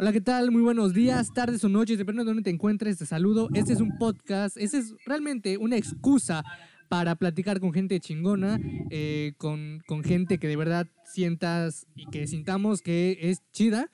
Hola, ¿qué tal? Muy buenos días, tardes o noches, depende de dónde te encuentres, te saludo. Este es un podcast, este es realmente una excusa para platicar con gente chingona, eh, con, con gente que de verdad sientas y que sintamos que es chida,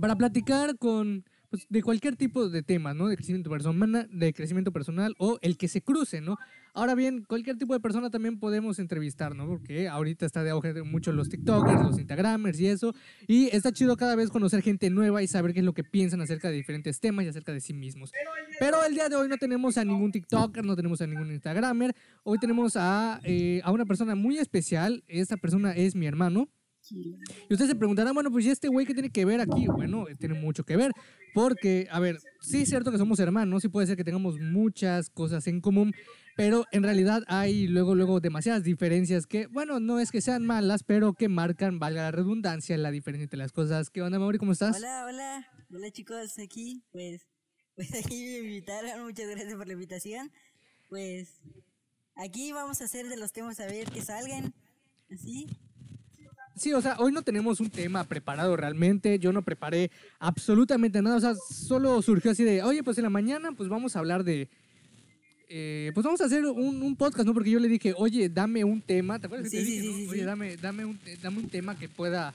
para platicar con pues, de cualquier tipo de tema, ¿no? De crecimiento personal, de crecimiento personal o el que se cruce, ¿no? Ahora bien, cualquier tipo de persona también podemos entrevistar, ¿no? Porque ahorita está de auge mucho los TikTokers, los Instagramers y eso. Y está chido cada vez conocer gente nueva y saber qué es lo que piensan acerca de diferentes temas y acerca de sí mismos. Pero el día de hoy no tenemos a ningún TikToker, no tenemos a ningún Instagramer. Hoy tenemos a, eh, a una persona muy especial. Esta persona es mi hermano. Y ustedes se preguntarán, bueno, pues ¿y este güey qué tiene que ver aquí? Bueno, tiene mucho que ver, porque, a ver, sí es cierto que somos hermanos, sí puede ser que tengamos muchas cosas en común, pero en realidad hay luego, luego demasiadas diferencias que, bueno, no es que sean malas, pero que marcan, valga la redundancia, la diferencia entre las cosas. ¿Qué onda, Mauri? ¿Cómo estás? Hola, hola, hola chicos, aquí, pues, pues aquí me invitaron, muchas gracias por la invitación. Pues, aquí vamos a hacer de los temas a ver que salgan, así. Sí, o sea, hoy no tenemos un tema preparado realmente. Yo no preparé absolutamente nada. O sea, solo surgió así de, oye, pues en la mañana, pues vamos a hablar de. Eh, pues vamos a hacer un, podcast, ¿no? Porque yo le dije, oye, dame un tema. ¿Te acuerdas? Sí, que te sí, dije, sí, no? sí, Oye, dame, dame, un, dame un tema que pueda.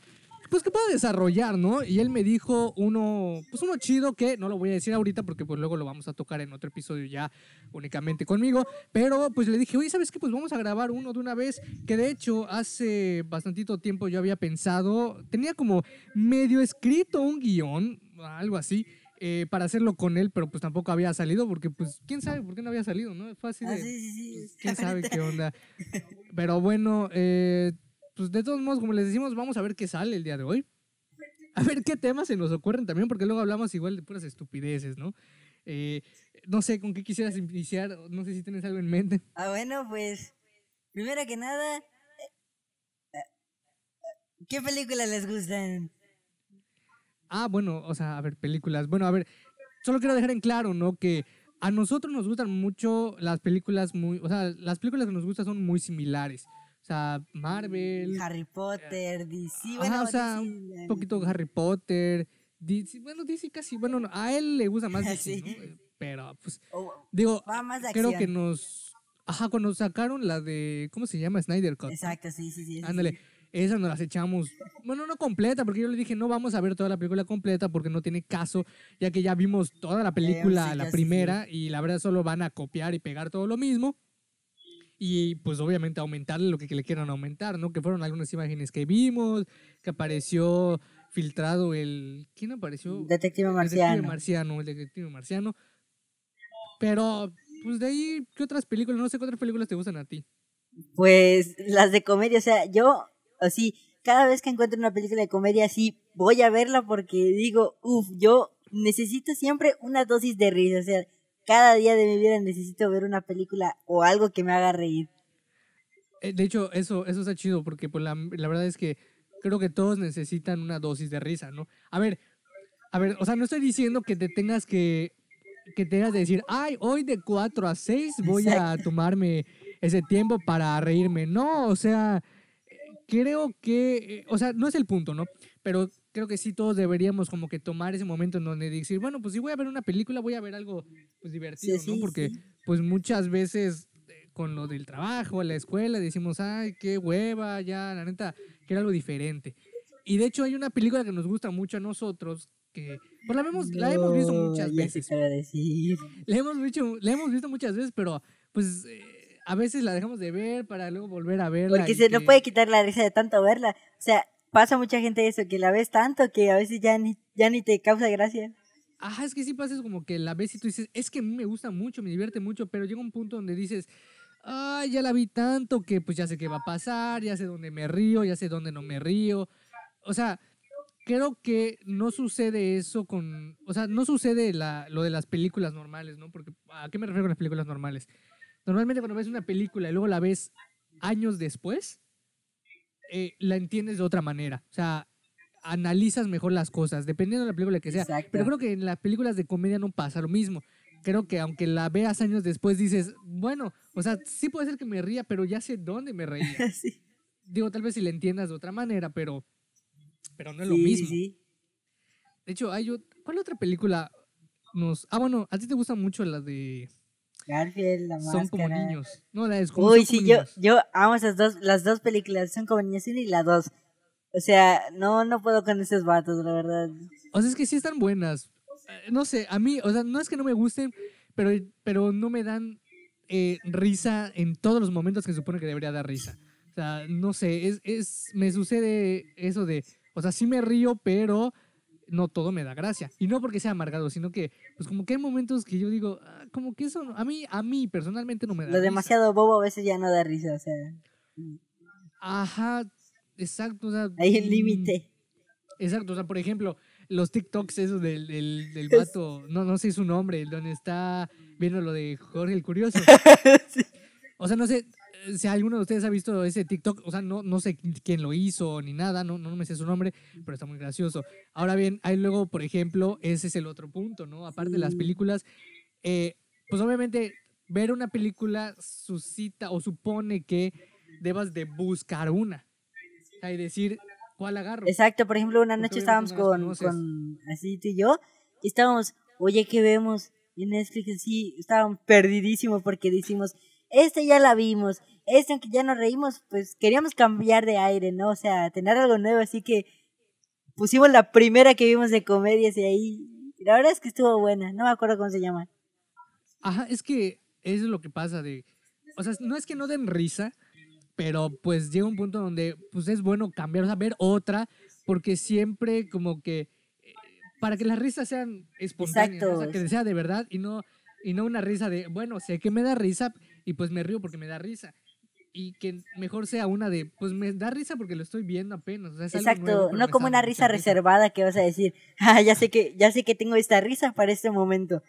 Pues que pueda desarrollar, ¿no? Y él me dijo uno, pues uno chido que no lo voy a decir ahorita porque pues luego lo vamos a tocar en otro episodio ya únicamente conmigo, pero pues le dije, oye, ¿sabes qué? Pues vamos a grabar uno de una vez, que de hecho hace bastantito tiempo yo había pensado, tenía como medio escrito un guion, algo así, eh, para hacerlo con él, pero pues tampoco había salido porque pues quién sabe por qué no había salido, ¿no? Fue así Ah, de... sí, sí, sí. pues, quién sabe qué onda. Pero bueno, eh, pues de todos modos, como les decimos, vamos a ver qué sale el día de hoy. A ver qué temas se nos ocurren también, porque luego hablamos igual de puras estupideces, ¿no? Eh, no sé con qué quisieras iniciar, no sé si tienes algo en mente. Ah, bueno, pues, primero que nada, ¿qué películas les gustan? Ah, bueno, o sea, a ver, películas. Bueno, a ver, solo quiero dejar en claro, ¿no? Que a nosotros nos gustan mucho las películas muy, o sea, las películas que nos gustan son muy similares. O sea, Marvel, Harry Potter, DC, Ajá, bueno, o sea, DC, un eh, poquito Harry Potter, DC, bueno, DC casi, bueno, no, a él le gusta más DC, Sí. ¿no? Eh, Pero, pues, o- digo, creo que nos, ajá, cuando sacaron la de, ¿cómo se llama? Snyder Cut. Exacto, sí, sí, sí. Ándale, sí. esa nos las echamos, bueno, no completa, porque yo le dije, no vamos a ver toda la película completa porque no tiene caso, ya que ya vimos toda la película, sí, la primera, y la verdad solo van a copiar y pegar todo lo mismo. Y pues obviamente aumentarle lo que, le quieran aumentar, ¿no? Que fueron algunas imágenes que vimos, que apareció filtrado el... ¿Quién apareció? Detective Marciano. detective marciano, el detective marciano. Pero, pues de ahí, ¿qué otras películas? No sé qué otras películas te gustan a ti. Pues las de comedia, o sea, yo, así, cada vez que encuentro una película de comedia así, voy a verla porque digo, uff, yo necesito siempre una dosis de risa, o sea, cada día de mi vida necesito ver una película o algo que me haga reír. Eh, De hecho, eso, eso está chido porque pues, la, la verdad es que creo que todos necesitan una dosis de risa, ¿no? A ver, a ver, o sea, no estoy diciendo que te tengas que, que tengas de decir, ay, hoy de 4 a 6 voy a tomarme ese tiempo para reírme. No, o sea, creo que, eh, o sea, no es el punto, ¿no? Pero creo que sí todos deberíamos como que tomar ese momento en donde decir, bueno, pues si voy a ver una película, voy a ver algo pues divertido, Sí, ¿no? sí, Porque sí. pues muchas veces eh, con lo del trabajo, la escuela, decimos, ay, qué hueva, ya, la neta, quiero algo diferente. Y de hecho hay una película que nos gusta mucho a nosotros, que pues la, vemos, la hemos visto No, muchas veces. decir. La hemos, visto, la hemos visto muchas veces, pero pues eh, a veces la dejamos de ver para luego volver a verla. Porque se no que- puede quitar la risa de tanto verla. O sea, pasa mucha gente eso, que la ves tanto que a veces ya ni, ya ni te causa gracia. Ajá, es que sí pasa como que la ves y tú dices, es que a mí me gusta mucho, me divierte mucho, pero llega un punto donde dices, ay, ya la vi tanto que pues ya sé qué va a pasar, ya sé dónde me río, ya sé dónde no me río. O sea, creo que no sucede eso con, o sea, no sucede la, lo de las películas normales, ¿no? Porque, ¿a qué me refiero con las películas normales? Normalmente cuando ves una película y luego la ves años después, eh, la entiendes de otra manera. O sea, analizas mejor las cosas, dependiendo de la película que sea. Exacto. Pero creo que en las películas de comedia no pasa lo mismo. Creo que aunque la veas años después, dices, bueno, o sea, sí puede ser que me ría, pero ya sé dónde me reía. sí, Digo, tal vez si la entiendas de otra manera, pero, pero no es lo mismo. sí. De hecho, hay ¿cuál otra película nos... Ah, bueno, a ti te gustan mucho las de... Garfield, la Son como máscara. niños. No, la de como Uy, sí, como yo, niños. yo amo esas dos, las dos películas, son como niños y la dos. O sea, no, no puedo con esos vatos, la verdad. O sea, es que sí están buenas. Eh, No sé, a mí, o sea, no es que no me gusten, pero, pero no me dan eh, risa en todos los momentos que se supone que debería dar risa. O sea, no sé, es, es, me sucede eso de, o sea, sí me río, pero no todo me da gracia. Y no porque sea amargado, sino que, pues como que hay momentos que yo digo, ah, como que eso, no- a mí, a mí personalmente no me da Lo risa. demasiado bobo a veces ya no da risa, o sea, Ajá, exacto. O sea, hay un mm, límite. Exacto, o sea, por ejemplo, los TikToks esos del, del, del vato, no, no sé su nombre, donde está viendo lo de Jorge el Curioso. O sea, no sé si alguno de ustedes ha visto ese TikTok, o sea, no, no sé quién lo hizo ni nada, no, no me sé su nombre, pero está muy gracioso. Ahora bien, hay luego, por ejemplo, ese es el otro punto, ¿no? Aparte de las Sí. películas, eh, pues obviamente ver una película suscita o supone que debas de buscar una. O sea, y decir, ¿cuál agarro? Exacto, por ejemplo, una noche estábamos con, con así tú y yo, y estábamos, oye, ¿qué vemos? Y en Netflix así, estábamos perdidísimos porque decimos, este ya la vimos, este aunque ya nos reímos, pues queríamos cambiar de aire, ¿no? O sea, tener algo nuevo, así que pusimos la primera que vimos de comedias y ahí, la verdad es que estuvo buena, no me acuerdo cómo se llama. Ajá, es que eso es lo que pasa de... O sea, no es que no den risa, pero pues llega un punto donde pues es bueno cambiar, o sea, ver otra, porque siempre como que... eh, Para que las risas sean espontáneas, ¿no? o sea, Exacto. que sea de verdad y no, y no una risa de, bueno, sé que me da risa y pues me río porque me da risa. Y que mejor sea una de, pues me da risa porque lo estoy viendo apenas. o sea, es algo Exacto, nuevo, no como una risa reservada que vas a decir, ah, ya sé que, ya sé que tengo esta risa para este momento.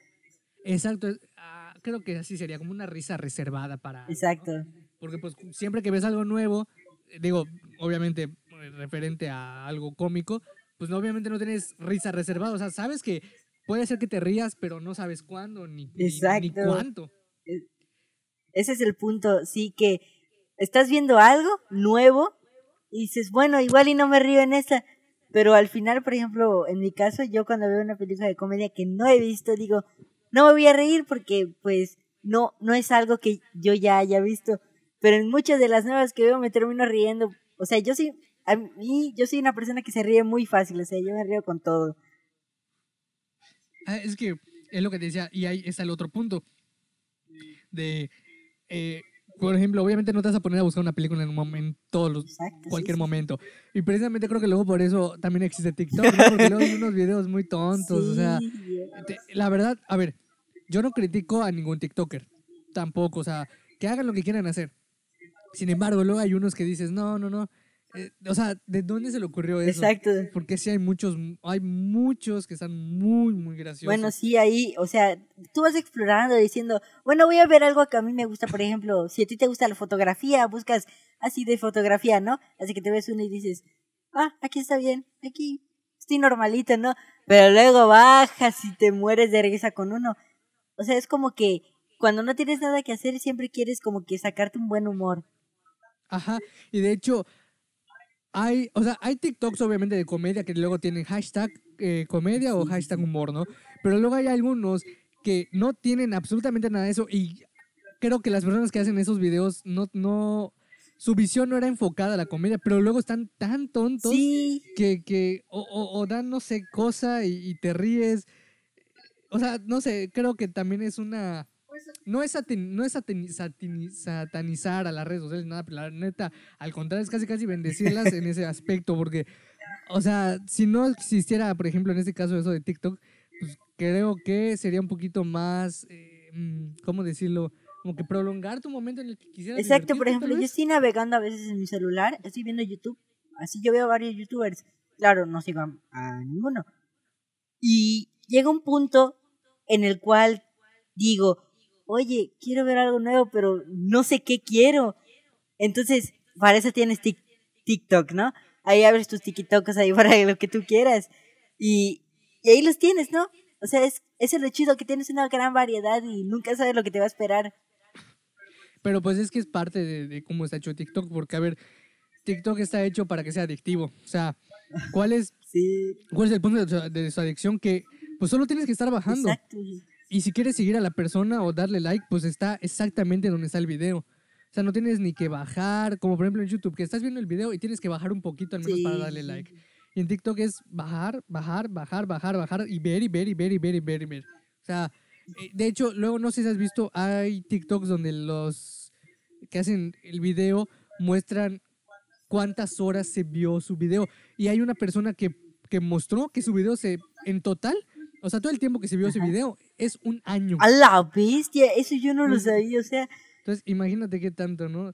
Exacto, ah, creo que así sería, como una risa reservada para... Exacto. Porque pues siempre que ves algo nuevo, digo, obviamente eh, referente a algo cómico, pues no, obviamente no tienes risa reservada. O sea, sabes que puede ser que te rías, pero no sabes cuándo ni, ni- ni cuánto. Ese es el punto, sí, que estás viendo algo nuevo y dices, bueno, igual y no me río en esta, pero al final, por ejemplo, en mi caso, yo cuando veo una película de comedia que no he visto, digo, no me voy a reír porque pues no, no es algo que yo ya haya visto, pero en muchas de las nuevas que veo me termino riendo, o sea, yo soy, a mí, yo soy una persona que se ríe muy fácil, o sea, yo me río con todo. Ah, es que es lo que te decía, y ahí está el otro punto. De, eh, por ejemplo, obviamente no te vas a poner a buscar una película en un momento, todos los, Exacto. sí, cualquier sí. momento. Y precisamente creo que luego por eso también existe TikTok, ¿no? Porque luego hay unos videos muy tontos, o sea... Sí, Te- la verdad, a ver, yo no critico a ningún TikToker, tampoco, o sea, que hagan lo que quieran hacer. Sin embargo, luego hay unos que dices, no, no, no. Eh, o sea, ¿de dónde se le ocurrió eso? Exacto. Porque sí hay muchos, hay muchos que están muy, muy graciosos. Bueno, sí, ahí, o sea, tú vas explorando diciendo, bueno, voy a ver algo que a mí me gusta, por ejemplo, si a ti te gusta la fotografía, buscas así de fotografía, ¿no? Así que te ves uno y dices, ah, aquí está bien, aquí estoy normalito, ¿no? Pero luego bajas y te mueres de risa con uno. O sea, es como que cuando no tienes nada que hacer, siempre quieres como que sacarte un buen humor. Ajá, y de hecho, hay, o sea, hay TikToks obviamente de comedia que luego tienen hashtag eh, comedia o hashtag humor, ¿no? Pero luego hay algunos que no tienen absolutamente nada de eso y creo que las personas que hacen esos videos no, no, su visión no era enfocada a la comedia, pero luego están tan tontos Sí, que, que o, o- o dan no sé cosa y, y te ríes. O sea, no sé, creo que también es una... No es, satin- no es satin- satini- satanizar a las redes sociales, nada, pero la neta, al contrario, es casi casi bendecirlas en ese aspecto, porque, o sea, si no existiera, por ejemplo, en este caso eso de TikTok, pues creo que sería un poquito más, eh, mm, ¿cómo decirlo? Como que prolongar tu momento en el que quisieras Exacto, por ejemplo, yo estoy navegando a veces en mi celular, estoy viendo YouTube, así yo veo varios youtubers, claro, no sigo a ninguno. Y llega un punto en el cual digo, oye, quiero ver algo nuevo, pero no sé qué quiero. Entonces, para eso tienes Tik- TikTok, ¿no? Ahí abres tus TikToks ahí para lo que tú quieras. Y, y ahí los tienes, ¿no? O sea, es, es lo chido, que tienes una gran variedad y nunca sabes lo que te va a esperar. Pero pues es que es parte de, de cómo está hecho TikTok, porque a ver, TikTok está hecho para que sea adictivo. O sea, cuál es, Sí, cuál es el punto de de su adicción que pues solo tienes que estar bajando. exacto. Y si quieres seguir a la persona o darle like, pues está exactamente donde está el video. O sea, no tienes ni que bajar, como por ejemplo en YouTube, que estás viendo el video y tienes que bajar un poquito al menos para Sí, darle sí, like. Y en TikTok es bajar, bajar, bajar, bajar, bajar y ver y ver y ver y ver y ver y ver. O sea, eh, de hecho, luego no sé si has visto, hay TikToks donde los que hacen el video muestran cuántas horas se vio su video. Y hay una persona que, que mostró que su video se, en total, o sea, todo el tiempo que se vio ese Ajá. video es un año. A la bestia, eso yo no lo sabía, o sea, Entonces, imagínate qué tanto, ¿no?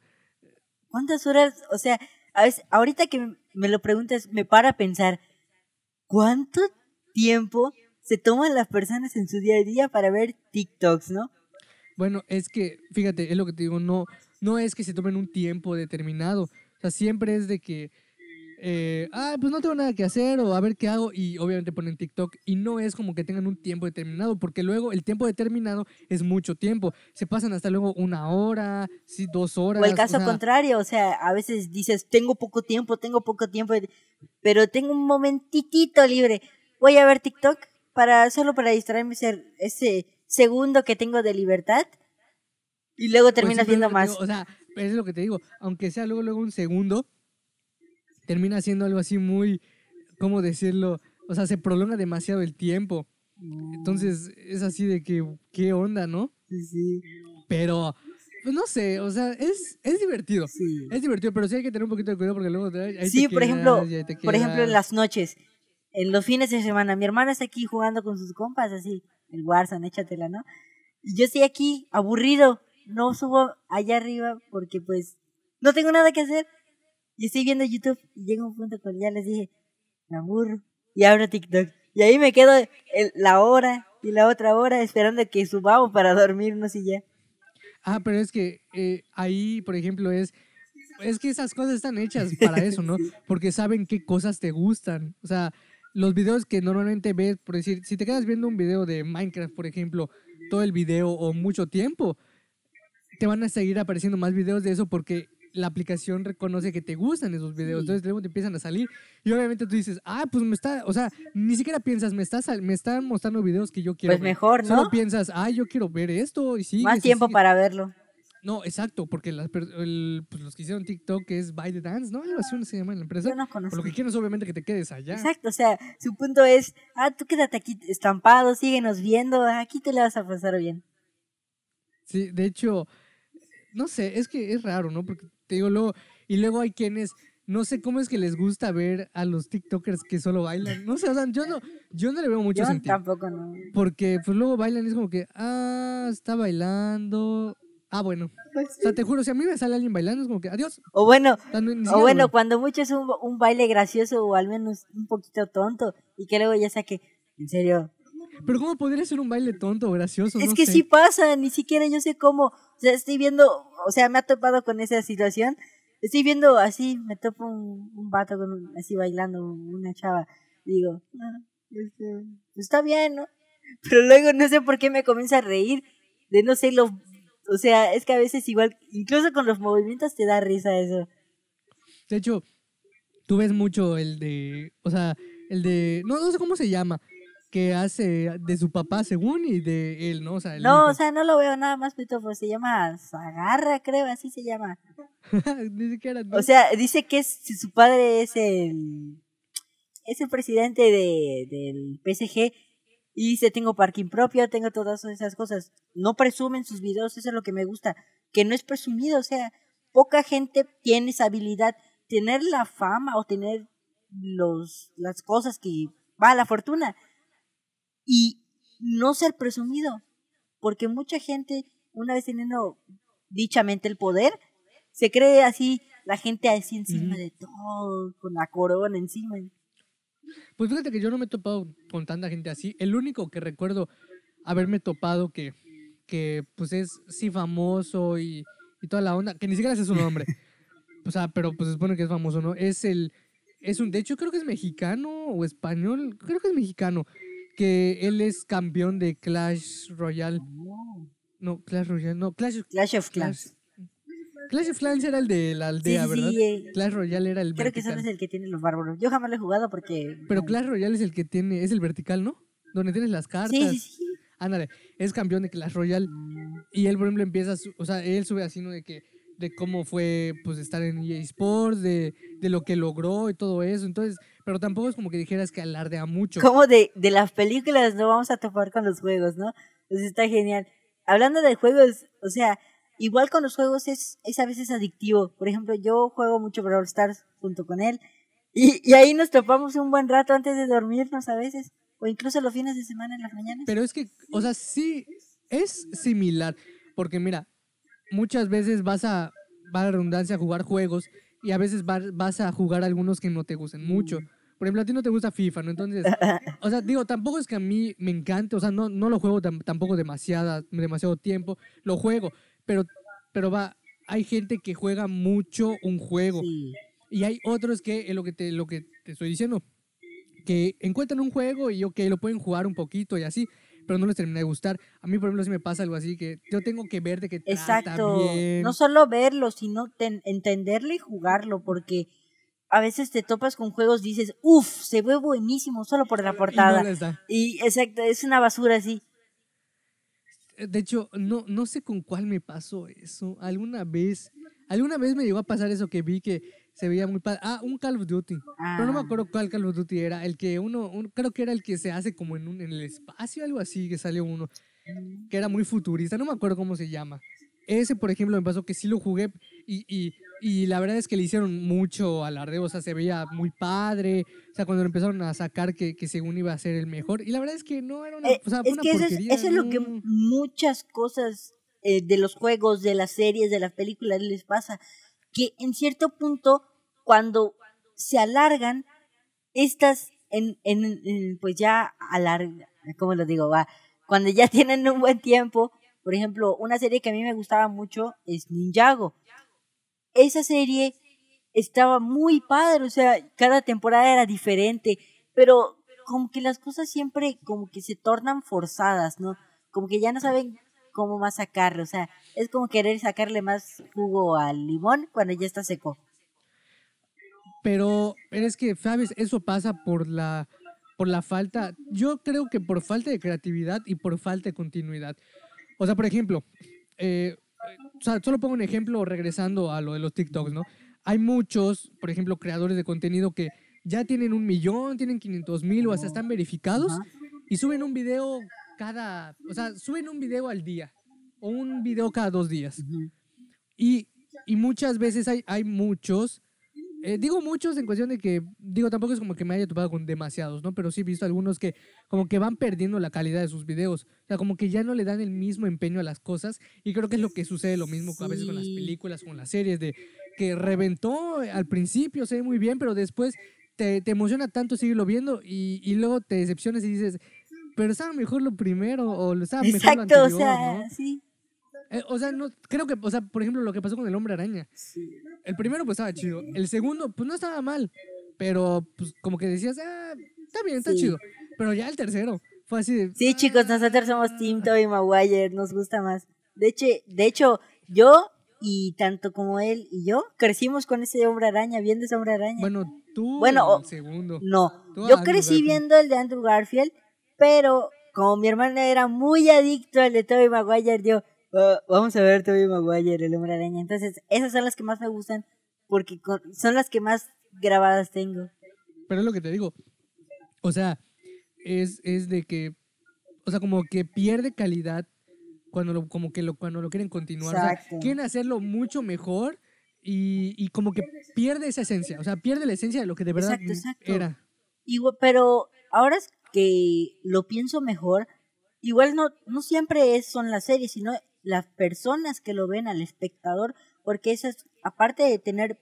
¿cuántas horas? O sea, a veces, ahorita que me- me lo preguntas, me para a pensar, ¿cuánto tiempo se toman las personas en su día a día para ver TikToks, no? Bueno, es que, fíjate, es lo que te digo, no, no es que se tomen un tiempo determinado. O sea, siempre es de que, eh, ah, pues no tengo nada que hacer o a ver qué hago y obviamente ponen TikTok y no es como que tengan un tiempo determinado porque luego el tiempo determinado es mucho tiempo. Se pasan hasta luego una hora, sí, dos horas. O el caso sea, contrario, o sea, a veces dices, tengo poco tiempo, tengo poco tiempo, pero tengo un momentitito libre. Voy a ver TikTok para solo para distraerme ese, ese segundo que tengo de libertad y luego pues sí, terminas pero es viendo lo que más. digo, o sea, es lo que te digo, aunque sea luego, luego un segundo, termina siendo algo así muy, ¿cómo decirlo? O sea, se prolonga demasiado el tiempo. Entonces es así de que, ¿qué onda, no? Sí, sí, Pero, pues no sé, o sea, es, es divertido. sí. Es divertido, pero sí hay que tener un poquito de cuidado porque luego te, ahí te Sí, por ejemplo, quedas te Por ejemplo, en las noches, en los fines de semana, mi hermana está aquí jugando con sus compas, así, el Warzone, échatela, ¿no? Y yo estoy aquí, aburrido, no subo allá arriba porque pues no tengo nada que hacer. Y estoy viendo YouTube y llega un punto cuando ya les dije, me aburro, y abro TikTok. Y ahí me quedo el- la hora y la otra hora esperando que subamos para dormirnos y ya. Ah, pero es que eh, ahí, por ejemplo, es... Es que esas cosas están hechas para eso, ¿no? Porque saben qué cosas te gustan. O sea, los videos que normalmente ves, por decir, si te quedas viendo un video de Minecraft, por ejemplo, todo el video o mucho tiempo, te van a seguir apareciendo más videos de eso porque la aplicación reconoce que te gustan esos videos. Sí. Entonces luego te empiezan a salir y obviamente tú dices, ah, pues me está, o sea, ni siquiera piensas, me está, sal- me están mostrando videos que yo quiero Pues ver. mejor, ¿no? Solo piensas, ah, yo quiero ver esto y sí. Más tiempo para verlo. No, exacto, porque las el- pues los que hicieron TikTok es By the Dance, ¿no? Algo así se llama en la empresa. Yo no Por conozco. lo que quieren es obviamente que te quedes allá. Exacto, o sea, su punto es, ah, tú quédate aquí estampado, síguenos viendo, aquí te la vas a pasar bien. Sí, de hecho, no sé, es que es raro, ¿no? Porque te digo luego, y luego hay quienes, no sé cómo es que les gusta ver a los TikTokers que solo bailan. No sé, o sea, yo no, yo no le veo mucho Yo sentido. tampoco no. Porque pues luego bailan y es como que, ah, está bailando. Ah, bueno. Pues O sea, te juro, si a mí me sale alguien bailando, es como que, adiós. O bueno, O bueno, cuando mucho es un, un baile gracioso o al menos un poquito tonto y que luego ya saque, en serio. Pero ¿cómo podría ser un baile tonto o gracioso? es No que sé. sí pasa, ni siquiera yo sé cómo. O sea, estoy viendo, o sea, me ha topado con esa situación. Estoy viendo así, me topo un, un vato con un- así bailando, una chava. Digo, ah, este, pues está bien, ¿no? Pero luego no sé por qué me comienza a reír de no sé lo. O sea, es que a veces igual, incluso con los movimientos te da risa eso. De hecho, tú ves mucho el de, o sea, el de, no, no sé cómo se llama, que hace de su papá según y de él, ¿no? O sea, No, hijo. o sea, no lo veo nada más, Pito, pues se llama Zagarra, creo, así se llama. ¿no? O sea, dice que es, si su padre es el es el presidente de, del PSG y dice tengo parking propio, tengo todas esas cosas. No presumen sus videos, eso es lo que me gusta, que no es presumido, o sea, poca gente tiene esa habilidad, tener la fama o tener los las cosas que va la fortuna y no ser presumido, porque mucha gente una vez teniendo dichamente el poder se cree así la gente así encima Ujú. de todo, con la corona encima. Pues fíjate que yo no me he topado con tanta gente así. El único que recuerdo haberme topado que, que pues es sí famoso y, y toda la onda, que ni siquiera sé su nombre. o sea, pero pues se supone que es famoso, ¿no? Es el, es un, de hecho creo que es mexicano o español, creo que es mexicano, que él es campeón de Clash Royale. No, Clash Royale, no, Clash, Clash of Clans. Clash of Clans era el de la aldea, sí, sí, ¿verdad? sí, eh, Clash Royale era el creo que vertical. solo es el que tiene los bárbaros. Yo jamás lo he jugado porque... Pero Clash Royale es el que tiene, es el vertical, ¿no? Donde tienes las cartas. Sí, sí, sí. Ándale, es campeón de Clash Royale. Y él, por ejemplo, empieza, su- o sea, él sube así, ¿no? De que, de cómo fue, pues, estar en EA Sports, de, de lo que logró y todo eso. Entonces, pero tampoco es como que dijeras que alardea mucho. Como de, de las películas no vamos a topar con los juegos, ¿no? Pues está genial. Hablando de juegos, o sea, igual con los juegos es, es a veces adictivo. Por ejemplo, yo juego mucho Brawl Stars junto con él. Y, y ahí nos topamos un buen rato antes de dormirnos a veces. O incluso los fines de semana en las mañanas. Pero es que, o sea, sí, es similar. Porque mira, muchas veces vas a, va a redundancia, a jugar juegos y a veces va- vas a jugar algunos que no te gusten mucho. Por ejemplo, a ti no te gusta FIFA, ¿no? Entonces, o sea, digo, tampoco es que a mí me encante, o sea, no, no lo juego tam- tampoco demasiada, demasiado tiempo, lo juego, pero, pero va, hay gente que juega mucho un juego. Sí. Y hay otros que, es lo que te, lo que te estoy diciendo, que encuentran un juego y ok, lo pueden jugar un poquito y así, pero no les termina de gustar. A mí, por ejemplo, si me pasa algo así, que yo tengo que ver de que trata Exacto. bien. No solo verlo, sino ten- entenderlo y jugarlo, porque a veces te topas con juegos y dices, uff, se ve buenísimo solo por la Y no portada. les da. Y exacto, es una basura así. De hecho, no, no sé con cuál me pasó eso. Alguna vez, alguna vez me llegó a pasar eso que vi que se veía muy padre. Ah, un Call of Duty. Pero no me Ah. acuerdo cuál Call of Duty era. El que uno, un- creo que era el que se hace como en, un, en el espacio, algo así, que salió uno. Que era muy futurista. No me acuerdo cómo se llama. Ese, por ejemplo, me pasó que sí lo jugué y, y, y la verdad es que le hicieron mucho alardeo. O sea, se veía muy padre. O sea, cuando lo empezaron a sacar que, que según iba a ser el mejor. Y la verdad es que no era una, Eh, o sea, fue es una que eso es, porquería. eso es lo que muchas cosas eh, de los juegos, de las series, de las películas les pasa. Que en cierto punto, cuando se alargan, estas, en, en, en, pues ya alargan, ¿cómo lo digo? Va, cuando ya tienen un buen tiempo, por ejemplo, una serie que a mí me gustaba mucho es Ninjago. Esa serie estaba muy padre, o sea, cada temporada era diferente, pero como que las cosas siempre como que se tornan forzadas, ¿no? Como que ya no saben cómo más sacarle, o sea, es como querer sacarle más jugo al limón cuando ya está seco. Pero, pero es que, ¿sabes? Eso pasa por la, por la falta, yo creo que por falta de creatividad y por falta de continuidad. O sea, por ejemplo, eh, o sea, solo pongo un ejemplo regresando a lo de los TikToks, ¿no? Hay muchos, por ejemplo, creadores de contenido que ya tienen un millón, tienen 500 mil o hasta están verificados y suben un video cada, o sea, suben un video al día o un video cada dos días. Y, y muchas veces hay, hay muchos, eh, digo muchos en cuestión de que, digo, tampoco es como que me haya topado con demasiados, ¿no? Pero sí he visto algunos que como que van perdiendo la calidad de sus videos. O sea, como que ya no le dan el mismo empeño a las cosas. Y creo que es lo que sucede lo mismo a veces con las películas, con las series, de que reventó al principio, se ve muy bien, pero después te, te emociona tanto seguirlo viendo y, y luego te decepcionas y dices, pero estaba mejor lo primero o estaba mejor lo anterior, o sea, ¿no? sí. Eh, o sea, no, creo que, o sea, por ejemplo, lo que pasó con el hombre araña. El primero pues estaba chido. El segundo pues no estaba mal. Pero pues como que decías, ah, está bien, está Sí. chido. Pero ya el tercero fue así de... Sí, chicos, nosotros somos Team Tobey Maguire, nos gusta más. De hecho, de hecho, yo y tanto como él y yo crecimos con ese hombre araña, viendo ese hombre araña. Bueno, tú Bueno, el segundo. no, Tú, yo crecí Garfield. viendo el de Andrew Garfield, pero como mi hermana era muy adicto al de Tobey Maguire, yo, "Ah, vamos a ver Tobey Maguire, el hombre araña. Entonces, esas son las que más me gustan porque son las que más grabadas tengo. Pero es lo que te digo. O sea, es, es de que, o sea, como que pierde calidad cuando lo, como que lo, cuando lo quieren continuar. O sea, quieren hacerlo mucho mejor y, y como que pierde esa esencia. O sea, pierde la esencia de lo que de verdad Exacto, exacto. era. Igual, pero ahora es que lo pienso mejor, igual no, no siempre es, son las series, sino las personas que lo ven al espectador, porque esas, aparte de tener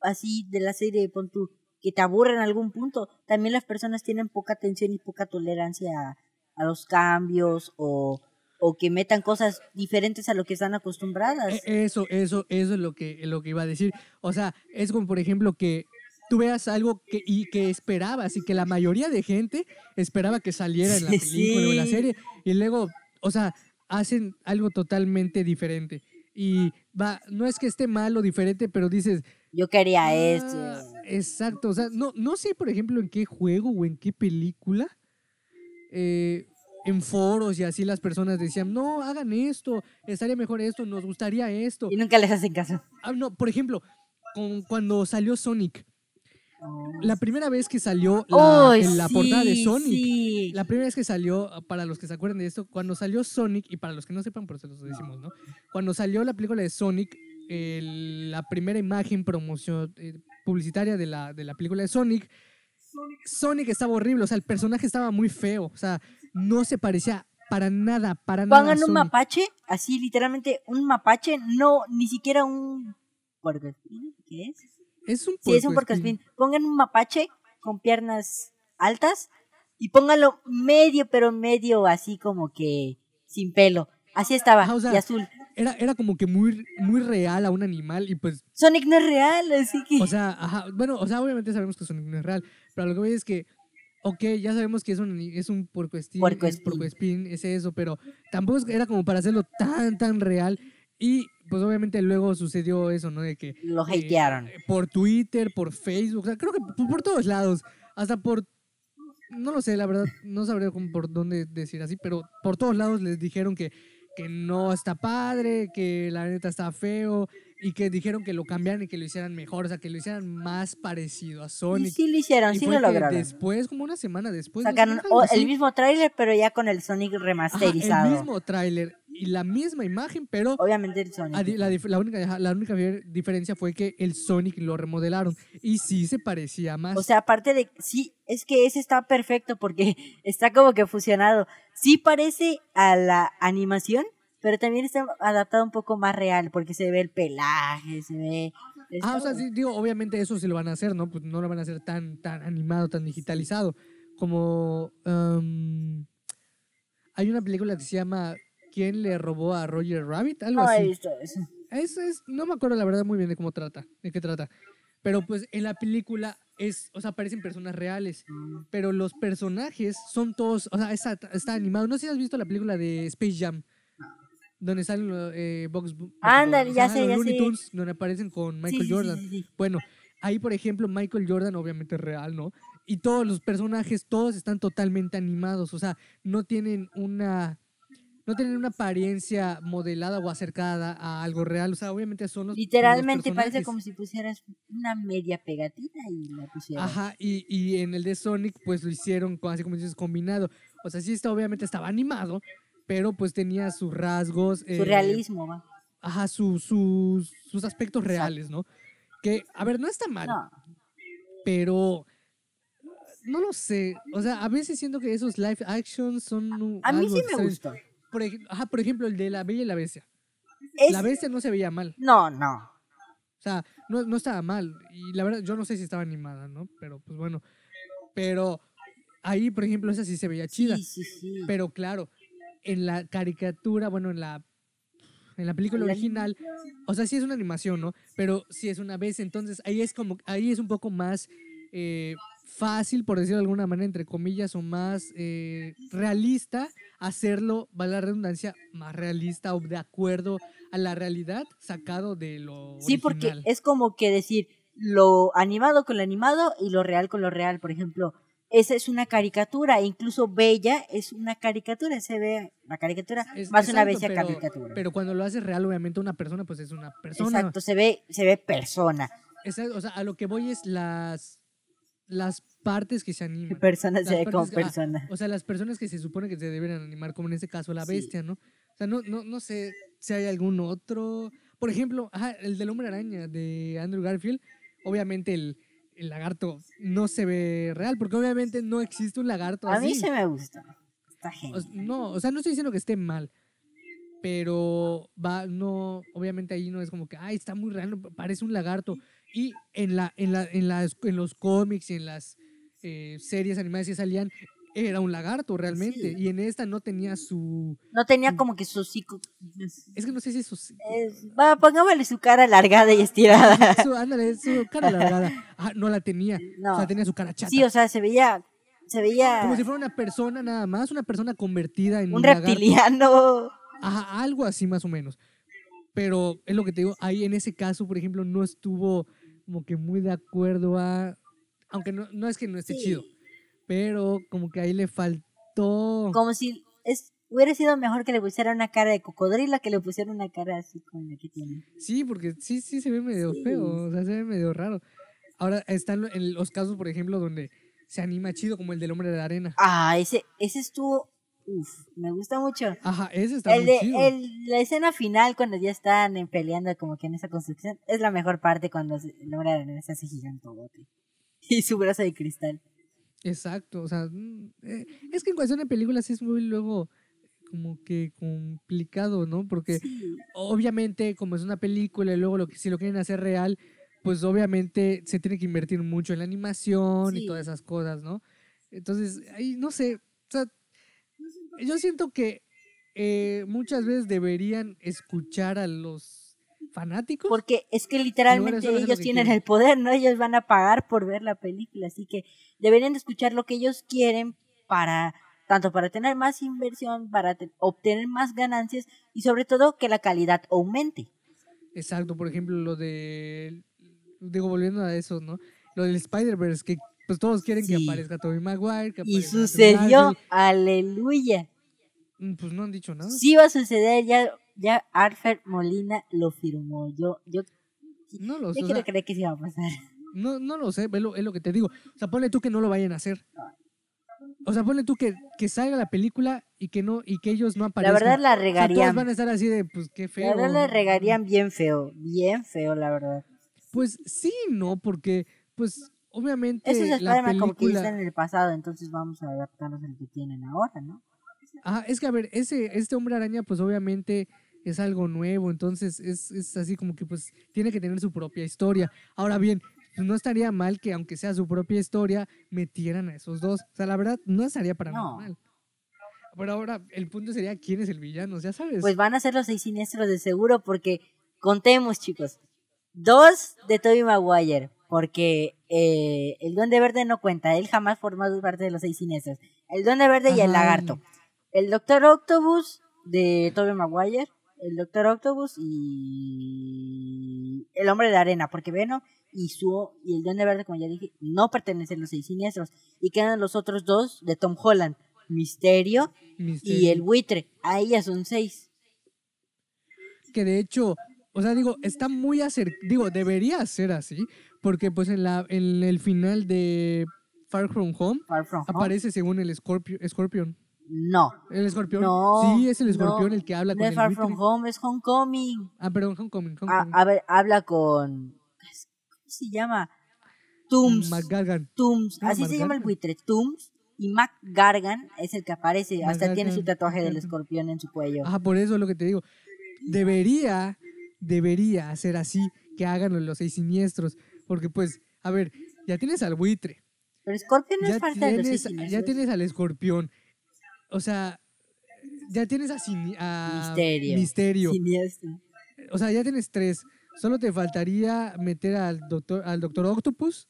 así de la serie, pon tú, que te aburre en algún punto, también las personas tienen poca atención y poca tolerancia a, a los cambios o, o que metan cosas diferentes a lo que están acostumbradas. E- Eso, eso, eso es lo que, lo que iba a decir. O sea, es como, por ejemplo, que tú veas algo que, y que esperabas y que la mayoría de gente esperaba que saliera en la Sí, película o en la serie y luego, o sea, hacen algo totalmente diferente. Y va, no es que esté mal o diferente, pero dices, Yo quería Ah, esto. Exacto, o sea, no, no sé, por ejemplo, en qué juego o en qué película, eh, en foros y así las personas decían, no, hagan esto, estaría mejor esto, nos gustaría esto. Y nunca les hacen caso. Ah, no, por ejemplo, con, cuando salió Sonic, la primera vez que salió la, en la portada de Sonic, sí. la primera vez que salió, ah, para los que se acuerden de esto, cuando salió Sonic, y para los que no sepan, por eso los decimos, ¿no? Cuando salió la película de Sonic, el- la primera imagen promoción eh, publicitaria de la, de la película de Sonic, Sonic estaba horrible, o sea, el personaje estaba muy feo, o sea, no se parecía para nada, para nada. a Pongan un Sonic. mapache, así literalmente un mapache, no, ni siquiera un ¿qué es? Es un Sí, es un puercoespín. Pongan un mapache con piernas altas y pónganlo medio, pero medio así como que sin pelo. Así estaba, Ajá, o sea, y azul. Era, era como que muy, muy real a un animal y pues Sonic no es real, así que... O sea, ajá, bueno, o sea, obviamente sabemos que Sonic no es real, pero lo que voy es que, ok, ya sabemos que es un, es un Puercoespín. es eso, pero tampoco era como para hacerlo tan, tan real. Y pues obviamente luego sucedió eso, ¿no? De que Lo eh, hatearon. por Twitter, por Facebook, o sea, creo que por, por todos lados, hasta por, no lo sé, la verdad, no sabría cómo por dónde decir así, pero por todos lados les dijeron que, que no está padre, que la neta está feo, y que dijeron que lo cambiaran y que lo hicieran mejor, o sea, que lo hicieron más parecido a Y Sonic. sí lo hicieron, Y sí lo lograron. después, como una semana después, Sacaron semanas, algo o- así, el mismo tráiler, pero ya con el Sonic ajá, remasterizado. el mismo tráiler y la misma imagen, pero Obviamente el Sonic. la, la única, ajá, la única diferencia fue que el Sonic lo remodelaron y sí se parecía más. O sea, aparte de, sí, es que ese está perfecto porque está como que fusionado. Sí parece a la animación, pero también está adaptado un poco más real porque se ve el pelaje, se ve... Ah, o sea, sí, digo, obviamente eso sí lo van a hacer, ¿no? Pues no lo van a hacer tan, tan animado, tan digitalizado. Como. um, hay una película que se llama ¿Quién le robó a Roger Rabbit? Algo No he así. visto eso. Es, es, no me acuerdo la verdad muy bien de cómo trata, de qué trata. Pero pues en la película es, o sea, aparecen personas reales, pero los personajes son todos, o sea, está, está animado. No sé si has visto la película de Space Jam, donde salen eh, Box, Ándale, ya sé, ya Looney sé. Tunes, donde aparecen con Michael sí, sí, Jordan. sí. Bueno, ahí por ejemplo Michael Jordan obviamente real, ¿no? Y todos los personajes, todos están totalmente animados, o sea, no tienen una no tienen una apariencia modelada o acercada a algo real, o sea, obviamente son los Literalmente los parece como si pusieras una media pegatina y la pusieras. Ajá, y, y en el de Sonic pues lo hicieron así como dices combinado. O sea, sí está obviamente estaba animado, pero pues tenía sus rasgos eh, Su realismo, va. Ajá, su- sus sus aspectos reales, ¿no? Que a ver, no está mal. No, pero no lo sé. O sea, a veces siento que esos live actions son a mí algo sí me gustó. Por, ajá, por ejemplo, el de La Bella y la Bestia. Es- La Bestia no se veía mal. No, no. O sea, no, no estaba mal. Y la verdad, yo no sé si estaba animada, ¿no? Pero pues bueno. Pero ahí, por ejemplo, esa sí se veía chida. Sí, sí, sí. Pero claro, en la caricatura, bueno, en la en la película original, o sea, sí es una animación, ¿no? Pero sí es una vez, entonces ahí es como, ahí es un poco más eh, fácil, por decirlo de alguna manera, entre comillas, o más eh, realista hacerlo, vale la redundancia, más realista o de acuerdo a la realidad sacado de lo Sí, porque es como que decir lo animado con lo animado y lo real con lo real. Por ejemplo, esa es una caricatura, e incluso Bella es una caricatura, se ve la caricatura Es- más una bella pero- caricatura. Pero cuando lo haces real, obviamente una persona, pues es una persona. Exacto, se ve, se ve persona. O sea, a lo que voy es las las partes que se animan. Persona se ve como ah, persona. O sea, las personas que se supone que se deben animar, como en este caso la Sí. bestia, ¿no? O sea, no, no, no sé si hay algún otro. Por ejemplo, ajá, el del hombre araña de Andrew Garfield. Obviamente el, el lagarto no se ve real, porque obviamente no existe un lagarto A así. mí se me gusta. Está genial. no, o sea, no estoy diciendo que esté mal. Pero va, no, obviamente ahí no es como que, ay, está muy real, parece un lagarto. Y en la, en la, en las, en los cómics y en las eh, series animadas que salían, era un lagarto realmente. Sí. Y en esta no tenía su. No tenía como que su hocico. Es que no sé si su. Es- va, pongámosle su cara alargada y estirada. su ándale, su cara alargada. Ah, no la tenía. No. O sea, tenía su cara chata. Sí, o sea, se veía, se veía como si fuera una persona nada más, una persona convertida en un lagarto. reptiliano. Ajá, algo así más o menos. Pero es lo que te digo, ahí en ese caso, por ejemplo, no estuvo como que muy de acuerdo a. Aunque no, no es que no esté Sí. chido, pero como que ahí le faltó. Como si es, hubiera sido mejor que le pusiera una cara de cocodrilo que le pusiera una cara así como la que tiene. Sí, porque sí, sí se ve medio Sí. feo, o sea, se ve medio raro. Ahora están en los casos, por ejemplo, donde se anima chido, como el del hombre de la arena. Ah, ese, ese estuvo. Uf, me gusta mucho. Ajá, ese está El muy de, chido. el- la escena final cuando ya están peleando como que en esa construcción es la mejor parte cuando el hombre de arena se hace gigantote. Y su brazo de cristal. Exacto, o sea, mm, eh, es que en cuestión de películas es muy luego como que complicado, ¿no? Porque Sí. obviamente como es una película y luego lo que si lo quieren hacer real, pues obviamente se tiene que invertir mucho en la animación y todas esas cosas, ¿no? Entonces, ahí no sé, o sea, yo siento que eh, muchas veces deberían escuchar a los fanáticos. Porque es que literalmente ellos tienen quieren. el poder, ¿no? Ellos van a pagar por ver la película, así que deberían de escuchar lo que ellos quieren para tanto para tener más inversión, para te- obtener más ganancias y sobre todo que la calidad aumente. Exacto, por ejemplo, lo de. Digo, volviendo a eso, ¿no? Lo del Spider-Verse, que pues todos quieren que aparezca Tobey Maguire. Que Y sucedió, aleluya. Mm, Pues no han dicho nada. Sí va a suceder, ya, ya Alfred Molina lo firmó. Yo, yo, No lo sé. yo o quiero sea, creer que sí va a pasar. no, no lo sé, es lo, es lo que te digo. O sea, ponle tú que no lo vayan a hacer. O sea, ponle tú que, que salga la película y que no y que ellos no La aparezcan. verdad la O sea, todos regarían. van a estar así de, pues qué feo. La verdad la regarían bien feo, bien feo, la verdad. Pues sí, no, porque, pues, obviamente. Eso es la como que película- está en el pasado, entonces vamos a adaptarnos al que tienen ahora, ¿no? Ajá, es que a ver, ese, este hombre araña, pues obviamente es algo nuevo, entonces es, es así como que pues tiene que tener su propia historia. Ahora bien, pues, no estaría mal que aunque sea su propia historia, metieran a esos dos. O sea, la verdad, no estaría para nada No. mal. Pero ahora el punto sería quién es el villano, ya sabes. Pues van a ser los seis siniestros de seguro porque contemos, chicos. Dos de Tobey Maguire, porque eh, el Duende Verde no cuenta, él jamás formó parte de los seis siniestros. El Duende Verde y el. Lagarto. El Doctor Octopus de Tobey Maguire, el Doctor Octopus y el Hombre de Arena, porque Venom y su y el Duende Verde, como ya dije, no pertenecen a los seis siniestros y quedan los otros dos de Tom Holland, Misterio y el Buitre. Ahí ya son seis. que de hecho, o sea, digo, está muy acercado, digo, debería ser así, porque pues en la en el final de Far From Home Far From Home. aparece según el Scorpio, Scorpion. No. El escorpión. No, sí, es el escorpión no, el que habla con es el Far buitre. From Home, es Homecoming. Ah, perdón, Homecoming. A, Homecoming. a ver, habla con. ¿Cómo se llama? Tooms. McGargan. Tooms. Ah, Así se llama el McGargan. buitre. Tooms. Y Mac Gargan es el que aparece. Hasta tiene su McGargan, tatuaje del McGargan. escorpión en su cuello. Ajá, por eso es lo que te digo. Debería, debería ser así, que hagan los seis siniestros. Porque pues, a ver, ya tienes al buitre. Pero Scorpion no es parte de los ya tienes al escorpión. O sea, ya tienes a, a Misterio. Misterio. Siniestro. O sea, ya tienes tres. Solo te faltaría meter al doctor, al doctor Octopus.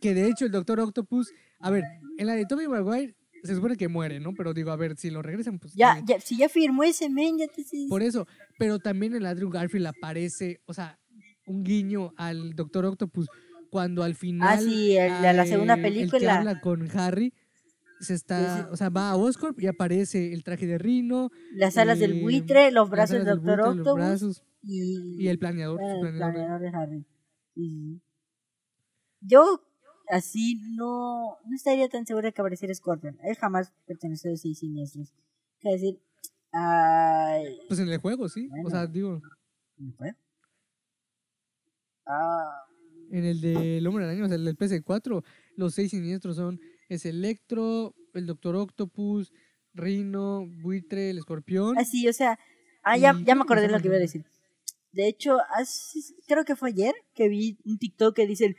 Que de hecho el doctor Octopus, a ver, en la de Tobey Maguire se supone que muere, ¿no? Pero digo, a ver, si lo regresan, pues. Ya, ya, si ya firmó ese men, ya te Por eso, pero también en Andrew Garfield aparece, o sea, un guiño al Doctor Octopus cuando al final. Ah, sí, el de la segunda eh, El que película. habla con Harry se está, Ese- o sea, va a Oscorp y aparece el traje de Rino, Las alas del eh, buitre, los brazos del Doctor buitre, Octopus brazos y, y el planeador. el planeador. planeador de Harry. Sí, sí. Yo así no, no estaría tan segura de que apareciera Scorpion. Él jamás perteneció a los seis siniestros. Es decir, ay, Pues en el juego, sí. Bueno. O sea, digo, ¿no fue? Ah, en el del Hombre Araña, o sea, el del PS4, los seis siniestros son es Electro, el Doctor Octopus, Rino, Buitre, el Escorpión. ah, sí, o sea, ah, ya, ya me acordé de lo que iba a decir. De hecho, hace- creo que fue ayer que vi un TikTok que dicen,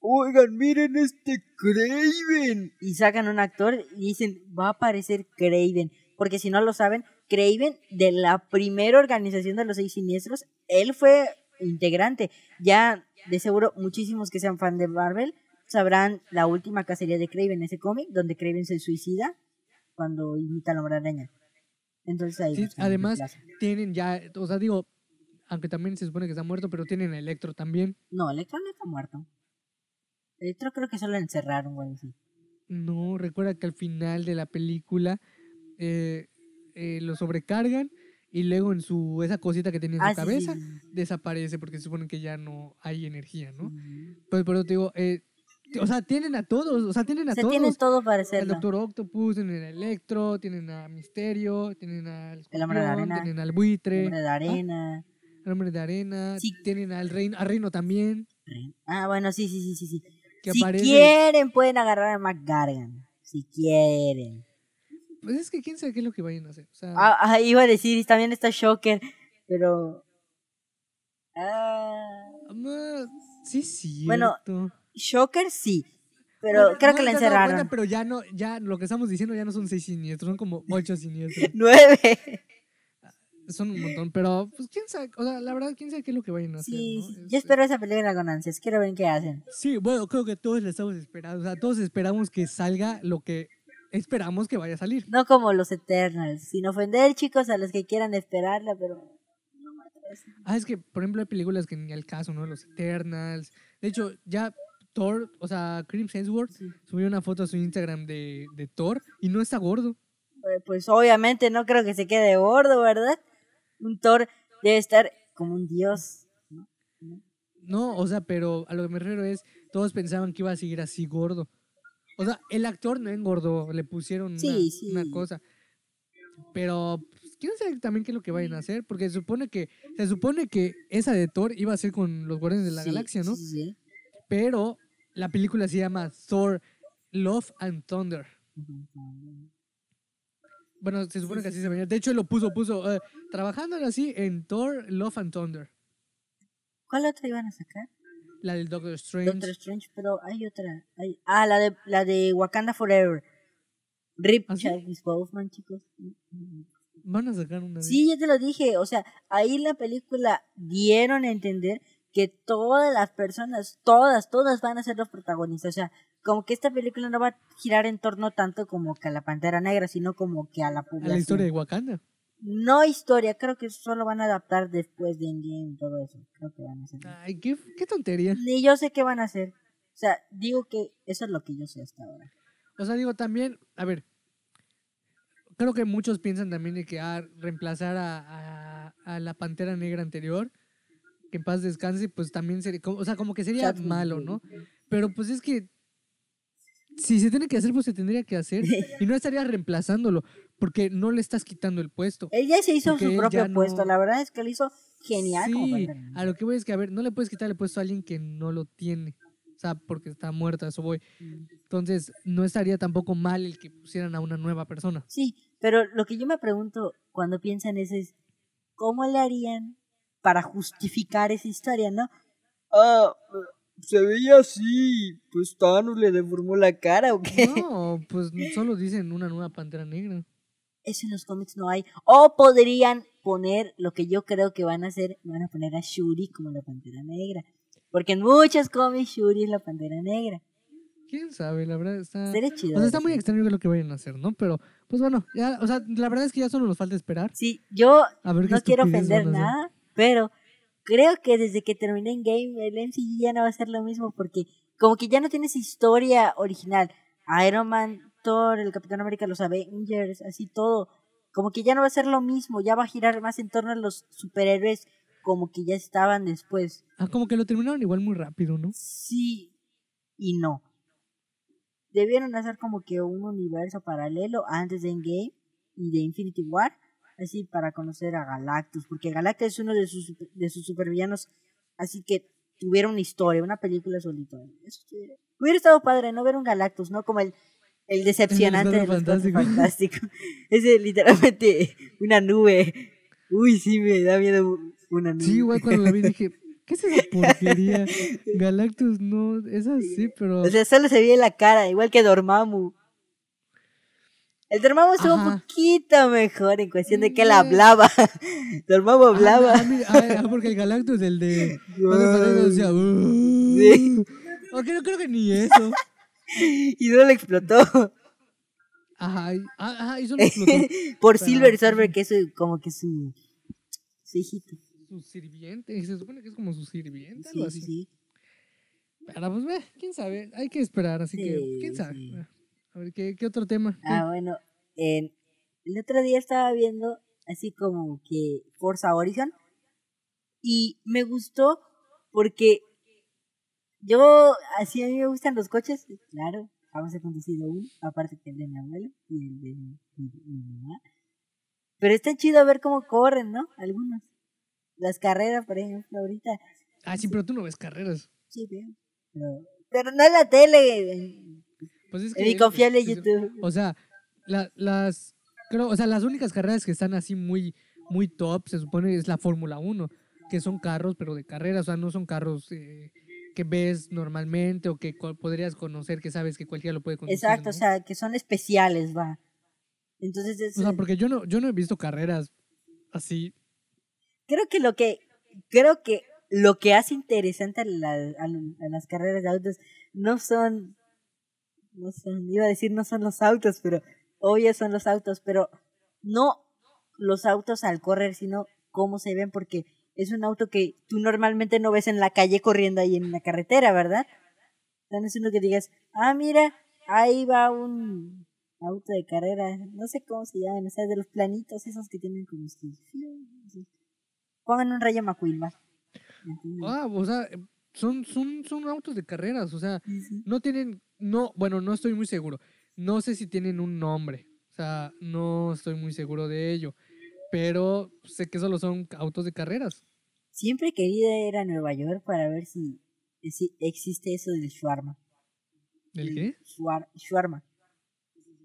oigan, miren este Craven. Y sacan un actor y dicen, va a aparecer Craven. Porque si no lo saben, Craven, de la primera organización de los seis siniestros, él fue integrante. Ya, de seguro, muchísimos que sean fan de Marvel sabrán la última cacería de Craven, ese cómic, donde Craven se suicida cuando imita a la hombre araña. Entonces ahí. Sí, además, tienen ya, o sea, digo, aunque también se supone que está muerto, pero tienen a Electro también. No, Electro no está muerto. Electro creo que solo lo encerraron, güey. Sí. No, recuerda que al final de la película eh, eh, lo sobrecargan y luego en su esa cosita que tenía en Ah, su sí, cabeza sí, desaparece porque se supone que ya no hay energía, ¿no? Ujú. Pues por eso te digo, eh, o sea, tienen a todos, o sea, tienen a O sea, todos. tienen todo para El hacerlo. Doctor Octopus, tienen a Electro, tienen a Misterio, tienen al El Hombre de Arena. tienen al Buitre, Hombre de arena. al Hombre de Arena, Sí. tienen al Reino, a Reino también, Ah, bueno, sí, sí, sí, sí. sí. que si aparece. quieren, pueden agarrar a McGargan. Si quieren. Pues es que quién sabe qué es lo que vayan a hacer. O sea, Ah, ah, iba a decir, y también está Shocker, pero... Ah, sí, sí. Bueno, Shocker sí, pero creo que la encerraron. pero ya no, ya lo que estamos diciendo ya no son seis siniestros, son como ocho siniestros. Nueve. son un montón, pero pues quién sabe, o sea, la verdad, quién sabe qué es lo que vayan a hacer. Sí, ¿no? sí, Este, yo espero esa película con ansias, quiero ver qué hacen. Sí, bueno, creo que todos la estamos esperando. O sea, todos esperamos que salga lo que esperamos que vaya a salir. No como los Eternals, sin ofender chicos a los que quieran esperarla, pero... no me atrevo. Ah, es que, por ejemplo, hay películas que ni al caso, ¿no? Los Eternals. De hecho, ya Thor, o sea, Chris Hemsworth Sí. subió una foto a su Instagram de, de Thor y no está gordo. Pues- Pues obviamente no creo que se quede gordo, ¿verdad? Un Thor debe estar como un dios. ¿no? No, o sea, pero a lo que me refiero es, todos pensaban que iba a seguir así gordo. O sea, el actor no engordó, le pusieron una, Sí, sí. una cosa. Pero, pues, quién sabe también qué es lo que vayan a hacer, porque se supone que, se supone que esa de Thor iba a ser con los Guardianes de la Galaxia, ¿no? Sí, sí. Pero la película se llama Thor, Love and Thunder. Bueno, se supone que así se venía. De hecho, lo puso, puso, eh, trabajando así en Thor, Love and Thunder. ¿Cuál otra iban a sacar? La del Doctor Strange. Doctor Strange, pero hay otra. hay- Ah, la de, la de Wakanda Forever. Rip ¿Ah, sí? Chadwick Boseman, chicos. Van a sacar una de Sí, ya te lo dije. O sea, ahí la película dieron a entender que todas las personas, todas, todas van a ser los protagonistas. O sea, como que esta película no va a girar en torno tanto como que a la Pantera Negra, sino como que a la a población. la historia de Wakanda. No historia, creo que solo van a adaptar después de Endgame todo eso. Creo que van a hacer. Ay, qué, qué tontería. Ni yo sé qué van a hacer. O sea, digo que eso es lo que yo sé hasta ahora. O sea, digo, también, a ver, creo que muchos piensan también de que ah, reemplazar a, a, a la Pantera Negra anterior, que en paz descanse, pues también sería, o sea, como que sería malo. ¿no? Pero pues es que si se tiene que hacer, pues se tendría que hacer. Y no estarías reemplazándolo, porque no le estás quitando el puesto. Él ya se hizo su propio no- puesto. La verdad es que lo hizo genial. Sí, a lo que voy es que, a ver, no le puedes quitar el puesto a alguien que no lo tiene. O sea, porque está muerta, eso voy. Entonces, no estaría tampoco mal el que pusieran a una nueva persona. Sí, pero lo que yo me pregunto cuando piensan eso es, ¿cómo le harían para justificar esa historia, no? Ah, se veía así, pues Thanos le deformó la cara o qué. No, pues solo dicen una nueva pantera negra. Eso en los cómics no hay. O podrían poner lo que yo creo que van a hacer, van a poner a Shuri como la pantera negra. Porque en muchos cómics Shuri es la pantera negra. Quién sabe, la verdad está. Sería chido. O sea, está muy extraño lo que vayan a hacer, ¿no? Pero, pues bueno, ya, o sea, la verdad es que ya solo nos falta esperar. Sí, yo A ver qué no quiero ofender nada, pero creo que desde que terminé en Game, el MCU ya no va a ser lo mismo porque como que ya no tiene esa historia original. Iron Man, Thor, el Capitán América, los Avengers, así todo. Como que ya no va a ser lo mismo, ya va a girar más en torno a los superhéroes como que ya estaban después. Ah, como que lo terminaron igual muy rápido, ¿no? Sí y no. Debieron hacer como que un universo paralelo antes de Endgame y de Infinity War, así para conocer a Galactus, porque Galactus es uno de sus, de sus supervillanos, así que tuviera una historia, una película sí. Hubiera estado padre no ver un Galactus, ¿no? Como el, el decepcionante de Cuatro los Cuatro Fantásticos. Fantásticos. Ese literalmente una nube. Uy, sí, me da miedo una nube. Sí, igual cuando la vi dije, ¿qué es esa porquería? Galactus no, es así, pero. O sea, solo se veía la cara, igual que Dormammu. El Dormammu estuvo un poquito mejor en cuestión de que él Eh. hablaba. Dormammu Ah, hablaba. ah, mira, ah, ah, porque el Galactus, el de. decía, "Uh". Sí. No creo que ni eso. Y no le explotó. Ajá, ajá, y solo explotó. Por Pero- Silver Surfer, que es como que su, su hijito. su sirviente. Se supone que es como su sirviente, Sí, algo sí, así. sí. Pero pues, ve, quién sabe. Hay que esperar, así que, quién sabe. A ver, ¿qué, qué otro tema? ¿Qué? Ah, bueno. en- el otro día estaba viendo así como que Forza Horizon. Y me gustó porque yo, así a mí me gustan los coches. Claro, vamos a conducido uno, aparte que el de mi abuelo y el de mi, mi- mi mamá. Pero está chido ver cómo corren, ¿no? Algunos. Las carreras, por ejemplo, ahorita. Ah, sí, pero tú no ves carreras. Sí, veo. Pero, pero no en la tele, Pues es mi confiable YouTube. O sea, la- las creo, o sea, las únicas carreras que están así muy muy top se supone es la Fórmula 1, que son carros pero de carrera, o sea, no son carros eh, que ves normalmente o que podrías conocer que sabes que cualquiera lo puede conducir. Exacto, ¿no? o sea, que son especiales, va. Entonces, es, O sea, porque yo no yo no he visto carreras así. creo que lo que creo que lo que hace interesante a, la- a l- a las carreras de autos no son no son iba a decir no son los autos pero obvio son los autos pero no los autos al correr sino cómo se ven porque es un auto que tú normalmente no ves en la calle corriendo ahí en la carretera verdad o sea, no es uno que digas ah mira ahí va un auto de carrera no sé cómo se llaman o sea de los planitos esos que tienen como pongan un rayo McQueen va Ah, o sea, son son son autos de carreras, o sea, sí, sí. no tienen no, bueno, no estoy muy seguro. No sé si tienen un nombre. O sea, no estoy muy seguro de ello. Pero sé que solo son autos de carreras. Siempre he querido ir a Nueva York para ver si, si existe eso del shawarma. ¿El qué? Shuar- shawarma.